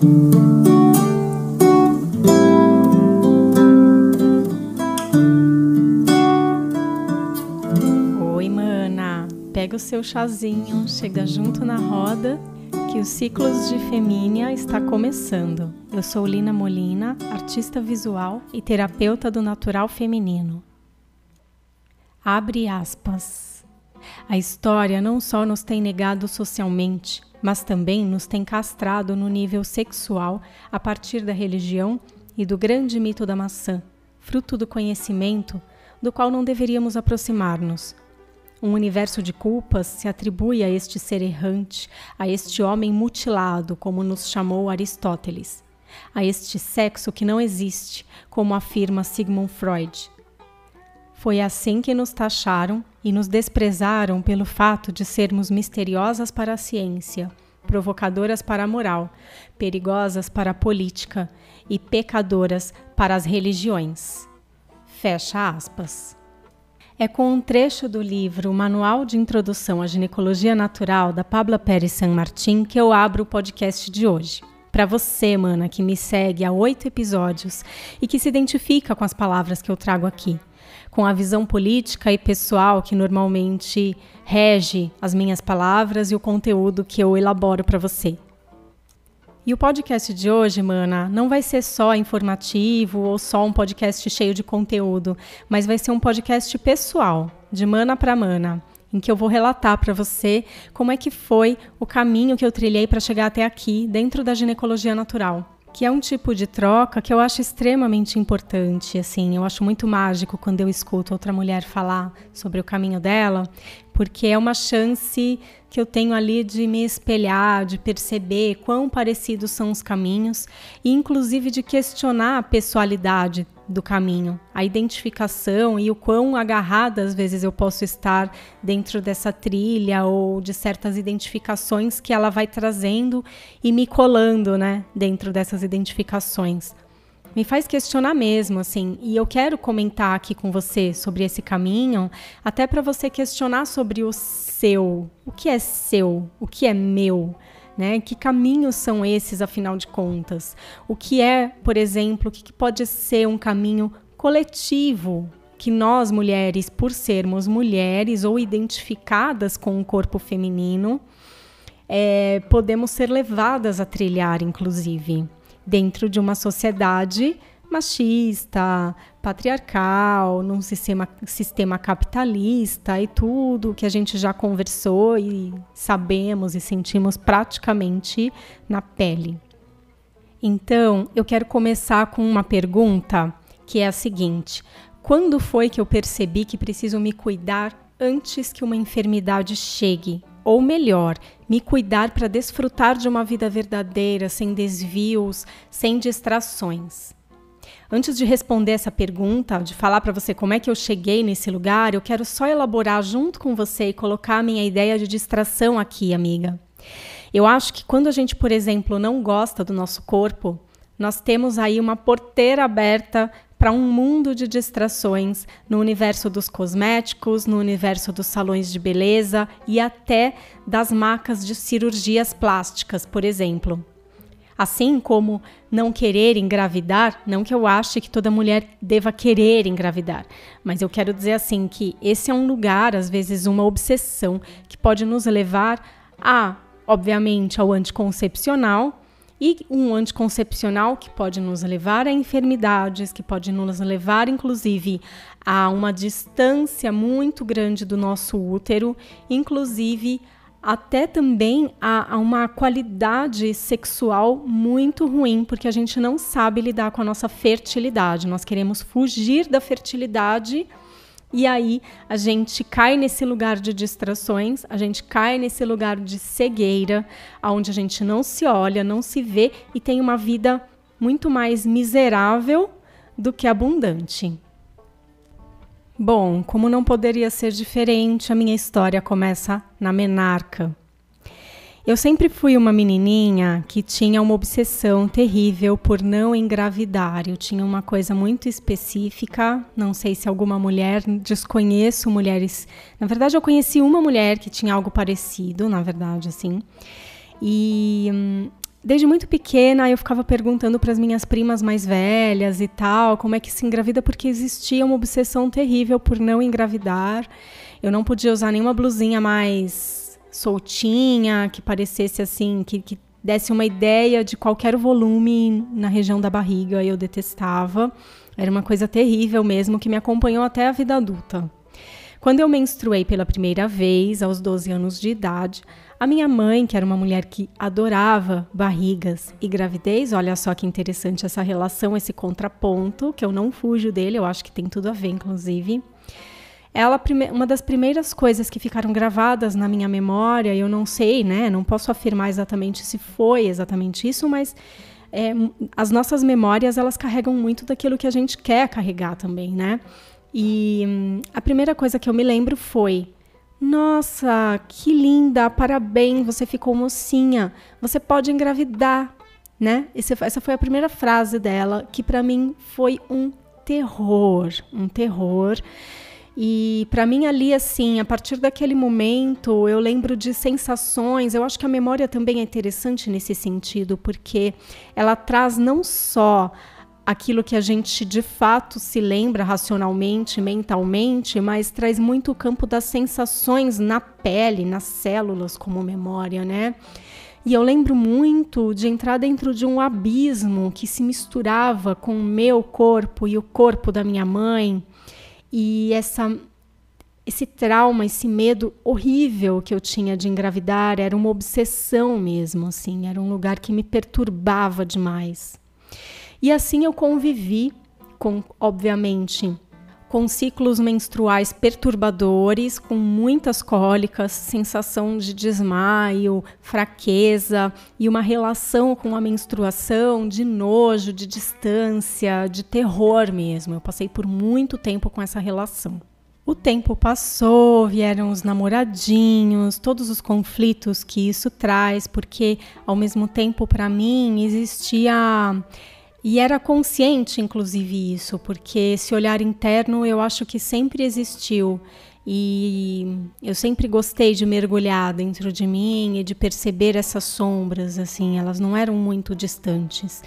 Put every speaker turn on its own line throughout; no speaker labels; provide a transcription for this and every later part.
Oi, mana. Pega o seu chazinho, chega junto na roda que os ciclos de Femínia está começando. Eu sou Lina Molina, artista visual e terapeuta do natural feminino. Abre aspas. A história não só nos tem negado socialmente, mas também nos tem castrado no nível sexual a partir da religião e do grande mito da maçã, fruto do conhecimento do qual não deveríamos aproximar-nos. Um universo de culpas se atribui a este ser errante, a este homem mutilado, como nos chamou Aristóteles, a este sexo que não existe, como afirma Sigmund Freud. Foi assim que nos taxaram e nos desprezaram pelo fato de sermos misteriosas para a ciência, provocadoras para a moral, perigosas para a política e pecadoras para as religiões. Fecha aspas. É com um trecho do livro Manual de Introdução à Ginecologia Natural da Pabla Pérez San Martin que eu abro o podcast de hoje. Para você, mana, que me segue há oito episódios e que se identifica com as palavras que eu trago aqui, com a visão política e pessoal que normalmente rege as minhas palavras e o conteúdo que eu elaboro para você. E o podcast de hoje, mana, não vai ser só informativo ou só um podcast cheio de conteúdo, mas vai ser um podcast pessoal, de mana para mana, em que eu vou relatar para você como é que foi o caminho que eu trilhei para chegar até aqui, dentro da ginecologia natural que é um tipo de troca que eu acho extremamente importante, assim, eu acho muito mágico quando eu escuto outra mulher falar sobre o caminho dela, porque é uma chance que eu tenho ali de me espelhar, de perceber quão parecidos são os caminhos e inclusive de questionar a pessoalidade do caminho, a identificação e o quão agarrada às vezes eu posso estar dentro dessa trilha ou de certas identificações que ela vai trazendo e me colando, né, dentro dessas identificações me faz questionar mesmo, assim. E eu quero comentar aqui com você sobre esse caminho, até para você questionar sobre o seu. O que é seu? O que é meu? Né? Que caminhos são esses, afinal de contas? O que é, por exemplo, o que pode ser um caminho coletivo que nós mulheres, por sermos mulheres ou identificadas com o corpo feminino, é, podemos ser levadas a trilhar, inclusive dentro de uma sociedade machista, patriarcal, num sistema, sistema capitalista e tudo que a gente já conversou e sabemos e sentimos praticamente na pele. Então, eu quero começar com uma pergunta que é a seguinte: quando foi que eu percebi que preciso me cuidar antes que uma enfermidade chegue ou melhor, me cuidar para desfrutar de uma vida verdadeira, sem desvios, sem distrações. Antes de responder essa pergunta, de falar para você como é que eu cheguei nesse lugar, eu quero só elaborar junto com você e colocar a minha ideia de distração aqui, amiga. Eu acho que quando a gente, por exemplo, não gosta do nosso corpo, nós temos aí uma porteira aberta para um mundo de distrações no universo dos cosméticos, no universo dos salões de beleza e até das macas de cirurgias plásticas, por exemplo. Assim como não querer engravidar, não que eu ache que toda mulher deva querer engravidar, mas eu quero dizer assim que esse é um lugar, às vezes uma obsessão que pode nos levar a, obviamente, ao anticoncepcional, e um anticoncepcional que pode nos levar a enfermidades, que pode nos levar, inclusive, a uma distância muito grande do nosso útero, inclusive até também a, a, uma qualidade sexual muito ruim, porque a gente não sabe lidar com a nossa fertilidade. Nós queremos fugir da fertilidade e aí a gente cai nesse lugar de distrações, a gente cai nesse lugar de cegueira, onde a gente não se olha, não se vê e tem uma vida muito mais miserável do que abundante. Bom, como não poderia ser diferente, a minha história começa na menarca. Eu sempre fui uma menininha que tinha uma obsessão terrível por não engravidar. Eu tinha uma coisa muito específica. Não sei se alguma mulher, desconheço mulheres. Na verdade, eu conheci uma mulher que tinha algo parecido, na verdade, assim. E hum, desde muito pequena eu ficava perguntando para as minhas primas mais velhas e tal, como é que se engravida, porque existia uma obsessão terrível por não engravidar. Eu não podia usar nenhuma blusinha mais soltinha, que parecesse assim, que, que desse uma ideia de qualquer volume na região da barriga. Eu detestava. Era uma coisa terrível mesmo que me acompanhou até a vida adulta. Quando eu menstruei pela primeira vez, aos 12 anos de idade, a minha mãe, que era uma mulher que adorava barrigas e gravidez, olha só que interessante essa relação, esse contraponto, que eu não fujo dele, eu acho que tem tudo a ver, inclusive. Ela, uma das primeiras coisas que ficaram gravadas na minha memória, eu não sei, né? Não posso afirmar exatamente se foi exatamente isso, mas é, as nossas memórias elas carregam muito daquilo que a gente quer carregar também, né? E hum, a primeira coisa que eu me lembro foi: nossa, que linda, parabéns, você ficou mocinha, você pode engravidar, né? Essa foi a primeira frase dela, que para mim foi um terror, um terror. E para mim ali assim, a partir daquele momento, eu lembro de sensações. Eu acho que a memória também é interessante nesse sentido, porque ela traz não só aquilo que a gente de fato se lembra racionalmente, mentalmente, mas traz muito o campo das sensações na pele, nas células como memória, né? E eu lembro muito de entrar dentro de um abismo que se misturava com o meu corpo e o corpo da minha mãe. E essa esse trauma, esse medo horrível que eu tinha de engravidar era uma obsessão mesmo, assim, era um lugar que me perturbava demais. E assim eu convivi com, obviamente, com ciclos menstruais perturbadores, com muitas cólicas, sensação de desmaio, fraqueza e uma relação com a menstruação de nojo, de distância, de terror mesmo. Eu passei por muito tempo com essa relação. O tempo passou, vieram os namoradinhos, todos os conflitos que isso traz, porque ao mesmo tempo para mim existia e era consciente, inclusive, isso, porque esse olhar interno eu acho que sempre existiu. E eu sempre gostei de mergulhar dentro de mim e de perceber essas sombras, assim, elas não eram muito distantes.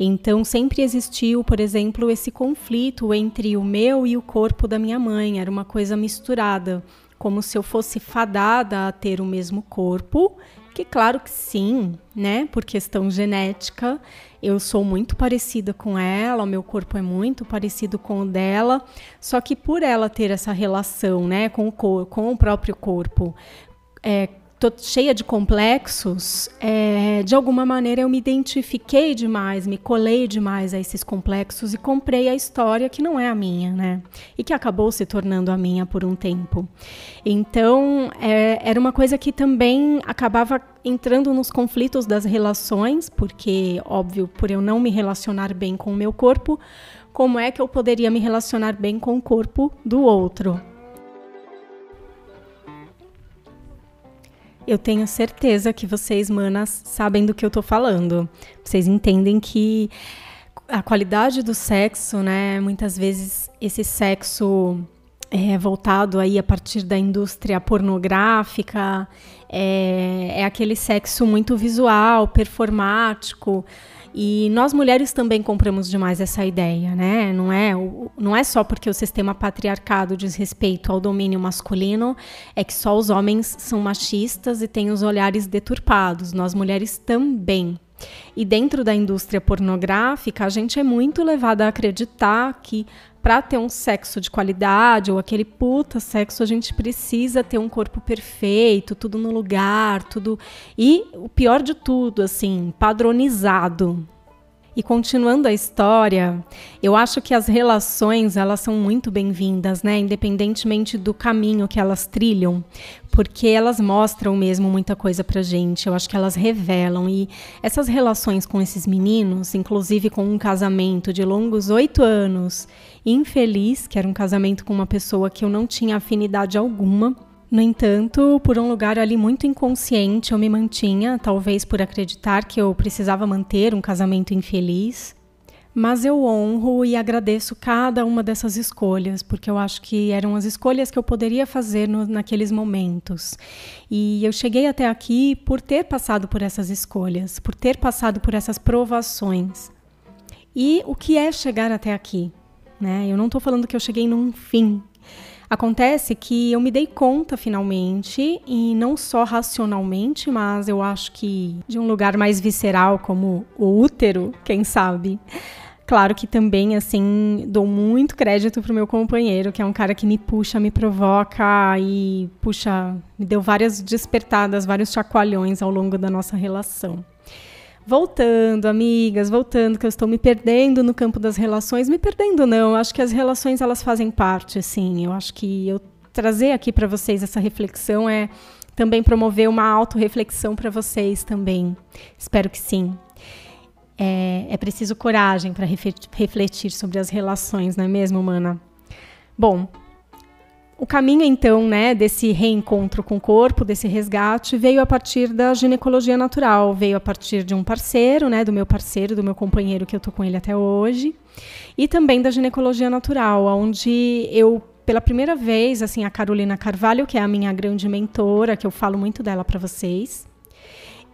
Então sempre existiu, por exemplo, esse conflito entre o meu e o corpo da minha mãe, era uma coisa misturada, como se eu fosse fadada a ter o mesmo corpo que claro que sim, né? Por questão genética, eu sou muito parecida com ela, o meu corpo é muito parecido com o dela, só que por ela ter essa relação, né, com o, com o próprio corpo, é, tô cheia de complexos, é, de alguma maneira eu me identifiquei demais, me colei demais a esses complexos e comprei a história que não é a minha, né? E que acabou se tornando a minha por um tempo. Então, é, era uma coisa que também acabava entrando nos conflitos das relações, porque, óbvio, por eu não me relacionar bem com o meu corpo, como é que eu poderia me relacionar bem com o corpo do outro? Eu tenho certeza que vocês, manas, sabem do que eu tô falando. Vocês entendem que a qualidade do sexo, né? Muitas vezes esse sexo é voltado aí a partir da indústria pornográfica, é, é aquele sexo muito visual, performático, e nós mulheres também compramos demais essa ideia, né? Não é, não é só porque o sistema patriarcado diz respeito ao domínio masculino, é que só os homens são machistas e têm os olhares deturpados. Nós mulheres também. E dentro da indústria pornográfica, a gente é muito levada a acreditar que para ter um sexo de qualidade ou aquele puta sexo, a gente precisa ter um corpo perfeito, tudo no lugar, tudo. E o pior de tudo, assim, padronizado. E continuando a história, eu acho que as relações elas são muito bem-vindas, né? Independentemente do caminho que elas trilham, porque elas mostram mesmo muita coisa pra gente. Eu acho que elas revelam e essas relações com esses meninos, inclusive com um casamento de longos oito anos, infeliz, que era um casamento com uma pessoa que eu não tinha afinidade alguma no entanto, por um lugar ali muito inconsciente, eu me mantinha, talvez por acreditar que eu precisava manter um casamento infeliz. Mas eu honro e agradeço cada uma dessas escolhas, porque eu acho que eram as escolhas que eu poderia fazer no, naqueles momentos. E eu cheguei até aqui por ter passado por essas escolhas, por ter passado por essas provações. E o que é chegar até aqui? Né? Eu não estou falando que eu cheguei num fim. Acontece que eu me dei conta finalmente, e não só racionalmente, mas eu acho que de um lugar mais visceral, como o útero, quem sabe, Claro que também, assim, dou muito crédito pro meu companheiro, que é um cara que me puxa, me provoca e, puxa, me deu várias despertadas, vários chacoalhões ao longo da nossa relação. Voltando, amigas, voltando, que eu estou me perdendo no campo das relações. Me perdendo não, acho que as relações elas fazem parte, assim. Eu acho que eu trazer aqui para vocês essa reflexão é também promover uma autorreflexão para vocês também. Espero que sim é, é preciso coragem para refletir sobre as relações, não é mesmo, Mana? Bom, o caminho então, né, desse reencontro com o corpo, desse resgate, veio a partir da ginecologia natural, veio a partir de um parceiro, né, do meu parceiro, do meu companheiro que eu tô com ele até hoje, e também da ginecologia natural, onde eu pela primeira vez, assim, a Carolina Carvalho, que é a minha grande mentora, que eu falo muito dela para vocês,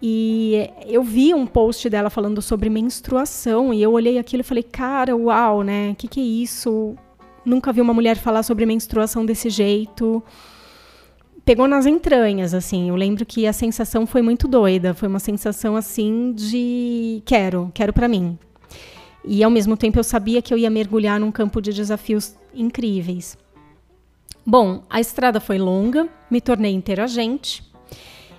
e eu vi um post dela falando sobre menstruação e eu olhei aquilo e falei, cara, uau, né? O que, que é isso? Nunca vi uma mulher falar sobre menstruação desse jeito. Pegou nas entranhas, assim. Eu lembro que a sensação foi muito doida. Foi uma sensação assim de quero, quero para mim. E ao mesmo tempo eu sabia que eu ia mergulhar num campo de desafios incríveis. Bom, a estrada foi longa, me tornei interagente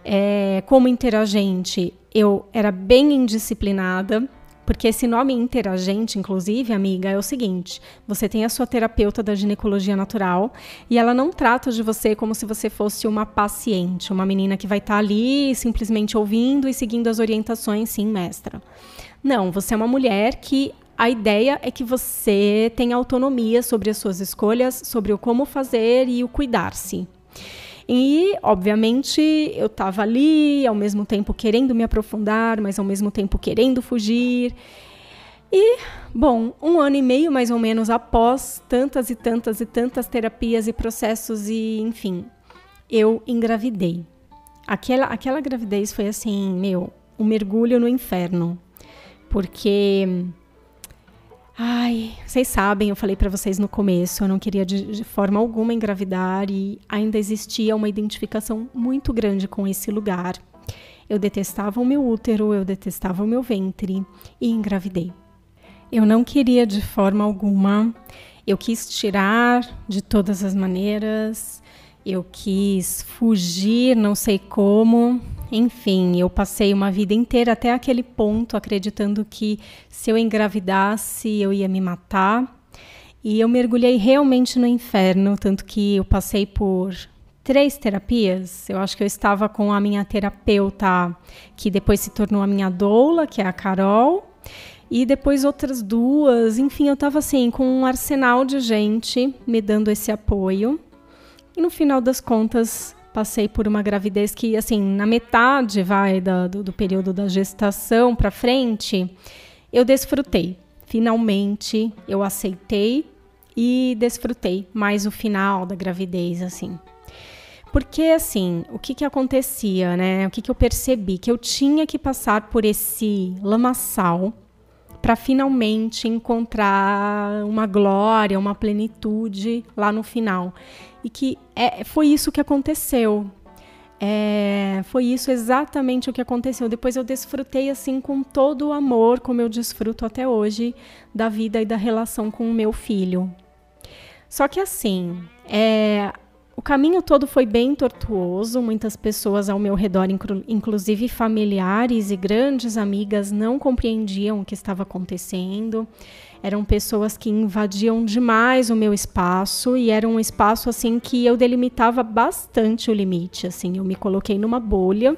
é, como interagente, eu era bem indisciplinada, porque esse nome interagente, inclusive, amiga, é o seguinte: você tem a sua terapeuta da ginecologia natural e ela não trata de você como se você fosse uma paciente, uma menina que vai estar tá ali simplesmente ouvindo e seguindo as orientações, sim, mestra. Não, você é uma mulher que a ideia é que você tenha autonomia sobre as suas escolhas, sobre o como fazer e o cuidar-se. E, obviamente, eu estava ali, ao mesmo tempo querendo me aprofundar, mas ao mesmo tempo querendo fugir. E, bom, um ano e meio mais ou menos após tantas e tantas e tantas terapias e processos, e enfim, eu engravidei. Aquela, aquela gravidez foi assim, meu, um mergulho no inferno. Porque Ai, vocês sabem, eu falei para vocês no começo, eu não queria de, de, forma alguma engravidar e ainda existia uma identificação muito grande com esse lugar. Eu detestava o meu útero, eu detestava o meu ventre e engravidei. Eu não queria de forma alguma, eu quis tirar de todas as maneiras, eu quis fugir, não sei como, enfim, eu passei uma vida inteira até aquele ponto acreditando que se eu engravidasse eu ia me matar. E eu mergulhei realmente no inferno, tanto que eu passei por três terapias. Eu acho que eu estava com a minha terapeuta, que depois se tornou a minha doula, que é a Carol, e depois outras duas. Enfim, eu estava assim com um arsenal de gente me dando esse apoio. E no final das contas, passei por uma gravidez que, assim, na metade, vai, da, do, do período da gestação para frente, eu desfrutei. Finalmente, eu aceitei e desfrutei mais o final da gravidez, assim. Porque, assim, o que que acontecia, né? O que que eu percebi? Que eu tinha que passar por esse lamaçal para finalmente encontrar uma glória, uma plenitude lá no final. E que é, foi isso que aconteceu. É, foi isso exatamente o que aconteceu. Depois eu desfrutei assim com todo o amor, como eu desfruto até hoje, da vida e da relação com o meu filho. Só que assim, é, o caminho todo foi bem tortuoso, muitas pessoas ao meu redor, inclusive familiares e grandes amigas, não compreendiam o que estava acontecendo. Eram pessoas que invadiam demais o meu espaço e era um espaço assim que eu delimitava bastante o limite, assim, eu me coloquei numa bolha.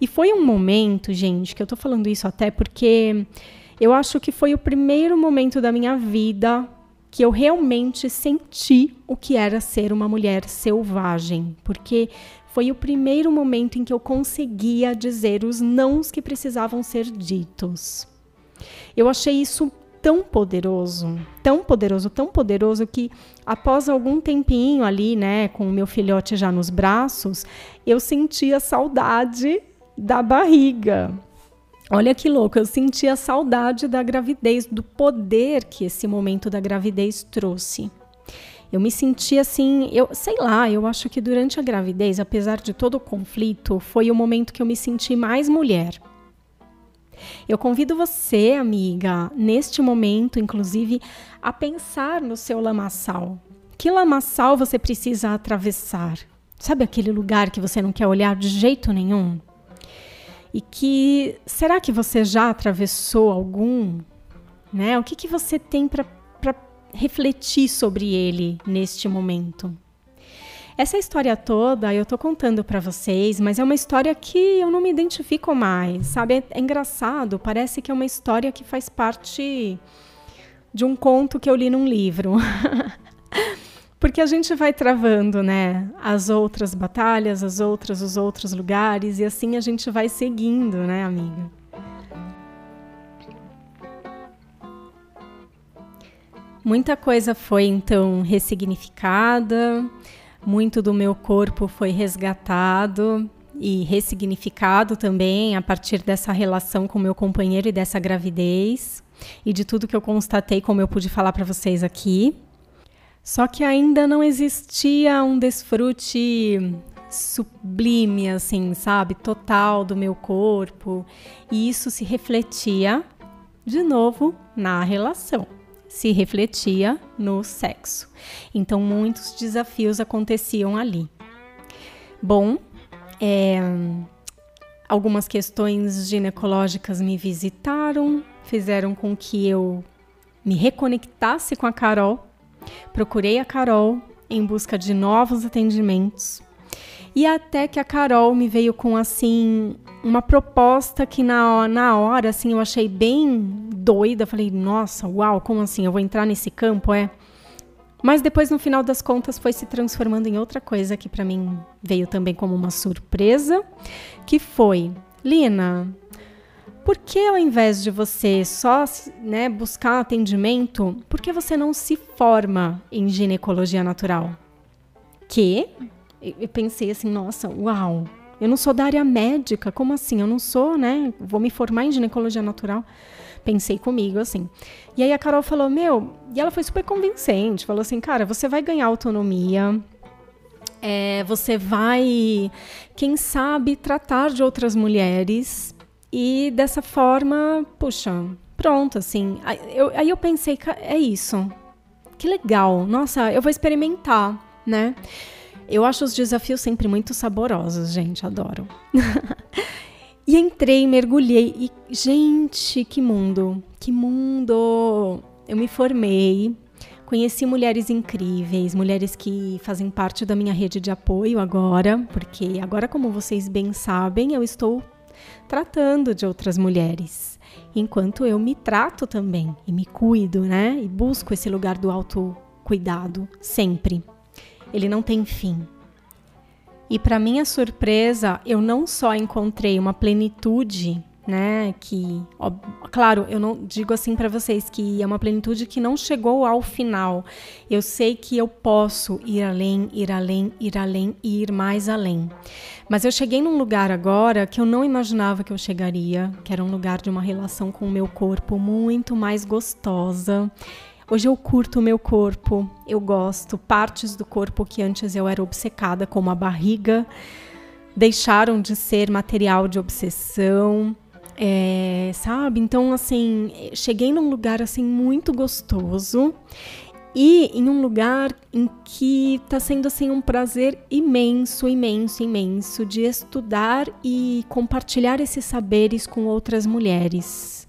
E foi um momento, gente, que eu tô falando isso até porque eu acho que foi o primeiro momento da minha vida que eu realmente senti o que era ser uma mulher selvagem, porque foi o primeiro momento em que eu conseguia dizer os nãos que precisavam ser ditos. Eu achei isso tão poderoso, tão poderoso, tão poderoso que após algum tempinho ali, né, com o meu filhote já nos braços, eu sentia saudade da barriga. Olha que louco, eu sentia saudade da gravidez, do poder que esse momento da gravidez trouxe. Eu me senti assim, eu sei lá, eu acho que durante a gravidez, apesar de todo o conflito, foi o momento que eu me senti mais mulher. Eu convido você, amiga, neste momento, inclusive, a pensar no seu lamaçal. Que lamaçal você precisa atravessar? Sabe aquele lugar que você não quer olhar de jeito nenhum? E que será que você já atravessou algum? Né? O que, que você tem para refletir sobre ele neste momento? Essa história toda eu tô contando para vocês, mas é uma história que eu não me identifico mais, sabe? É, é engraçado, parece que é uma história que faz parte de um conto que eu li num livro. Porque a gente vai travando, né, as outras batalhas, as outras, os outros lugares, e assim a gente vai seguindo, né, amiga? Muita coisa foi então ressignificada, muito do meu corpo foi resgatado e ressignificado também a partir dessa relação com meu companheiro e dessa gravidez e de tudo que eu constatei, como eu pude falar para vocês aqui. Só que ainda não existia um desfrute sublime, assim, sabe? Total do meu corpo. E isso se refletia, de novo, na relação se refletia no sexo. Então, muitos desafios aconteciam ali. Bom, é, algumas questões ginecológicas me visitaram, fizeram com que eu me reconectasse com a Carol. Procurei a Carol em busca de novos atendimentos. E até que a Carol me veio com assim uma proposta que na, na hora assim eu achei bem doida. Falei, nossa, uau, como assim? Eu vou entrar nesse campo, é? Mas depois, no final das contas, foi se transformando em outra coisa que para mim veio também como uma surpresa, que foi, Lina, por que ao invés de você só né, buscar atendimento, por que você não se forma em ginecologia natural? Que eu pensei assim, nossa, uau, eu não sou da área médica, como assim? Eu não sou, né? Vou me formar em ginecologia natural. Pensei comigo assim. E aí a Carol falou: Meu, e ela foi super convincente. Falou assim: Cara, você vai ganhar autonomia. É, você vai, quem sabe, tratar de outras mulheres. E dessa forma, puxa, pronto, assim. Aí eu, aí eu pensei: É isso. Que legal. Nossa, eu vou experimentar, né? Eu acho os desafios sempre muito saborosos, gente, adoro. e entrei, mergulhei e, gente, que mundo, que mundo! Eu me formei, conheci mulheres incríveis, mulheres que fazem parte da minha rede de apoio agora, porque agora, como vocês bem sabem, eu estou tratando de outras mulheres, enquanto eu me trato também e me cuido, né? E busco esse lugar do autocuidado sempre ele não tem fim. E para minha surpresa, eu não só encontrei uma plenitude, né, que, ó, claro, eu não digo assim para vocês que é uma plenitude que não chegou ao final. Eu sei que eu posso ir além, ir além, ir além e ir mais além. Mas eu cheguei num lugar agora que eu não imaginava que eu chegaria, que era um lugar de uma relação com o meu corpo muito mais gostosa Hoje eu curto o meu corpo, eu gosto. Partes do corpo que antes eu era obcecada, como a barriga, deixaram de ser material de obsessão. É, sabe? Então, assim, cheguei num lugar assim muito gostoso e em um lugar em que está sendo assim um prazer imenso, imenso, imenso de estudar e compartilhar esses saberes com outras mulheres.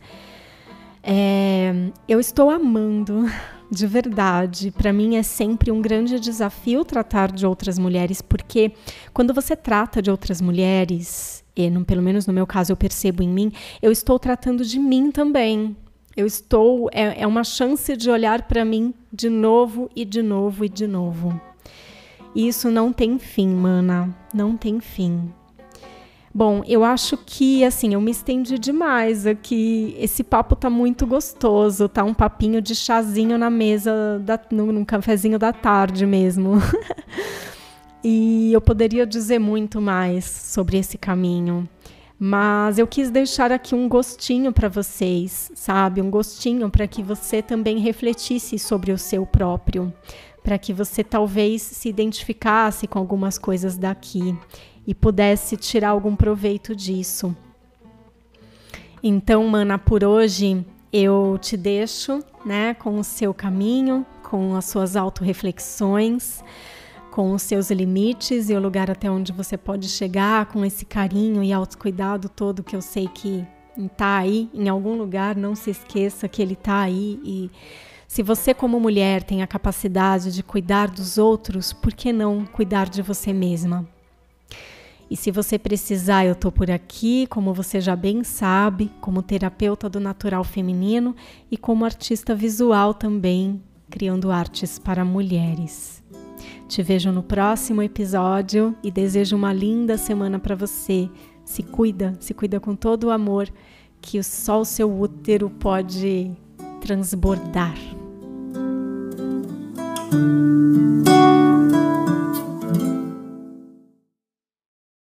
É, eu estou amando, de verdade. Para mim é sempre um grande desafio tratar de outras mulheres, porque quando você trata de outras mulheres, e pelo menos no meu caso eu percebo em mim, eu estou tratando de mim também. Eu estou. É, é uma chance de olhar para mim de novo e de novo e de novo. E isso não tem fim, mana. Não tem fim. Bom, eu acho que assim, eu me estendi demais aqui. Esse papo tá muito gostoso, tá um papinho de chazinho na mesa, da, no, num cafezinho da tarde mesmo. e eu poderia dizer muito mais sobre esse caminho. Mas eu quis deixar aqui um gostinho para vocês, sabe? Um gostinho para que você também refletisse sobre o seu próprio, para que você talvez se identificasse com algumas coisas daqui e pudesse tirar algum proveito disso. Então, mana, por hoje eu te deixo, né, com o seu caminho, com as suas autorreflexões, com os seus limites e o lugar até onde você pode chegar, com esse carinho e autocuidado todo que eu sei que está aí em algum lugar, não se esqueça que ele está aí e se você como mulher tem a capacidade de cuidar dos outros, por que não cuidar de você mesma? E se você precisar, eu estou por aqui, como você já bem sabe, como terapeuta do natural feminino e como artista visual também, criando artes para mulheres. Te vejo no próximo episódio e desejo uma linda semana para você. Se cuida, se cuida com todo o amor que só o seu útero pode transbordar.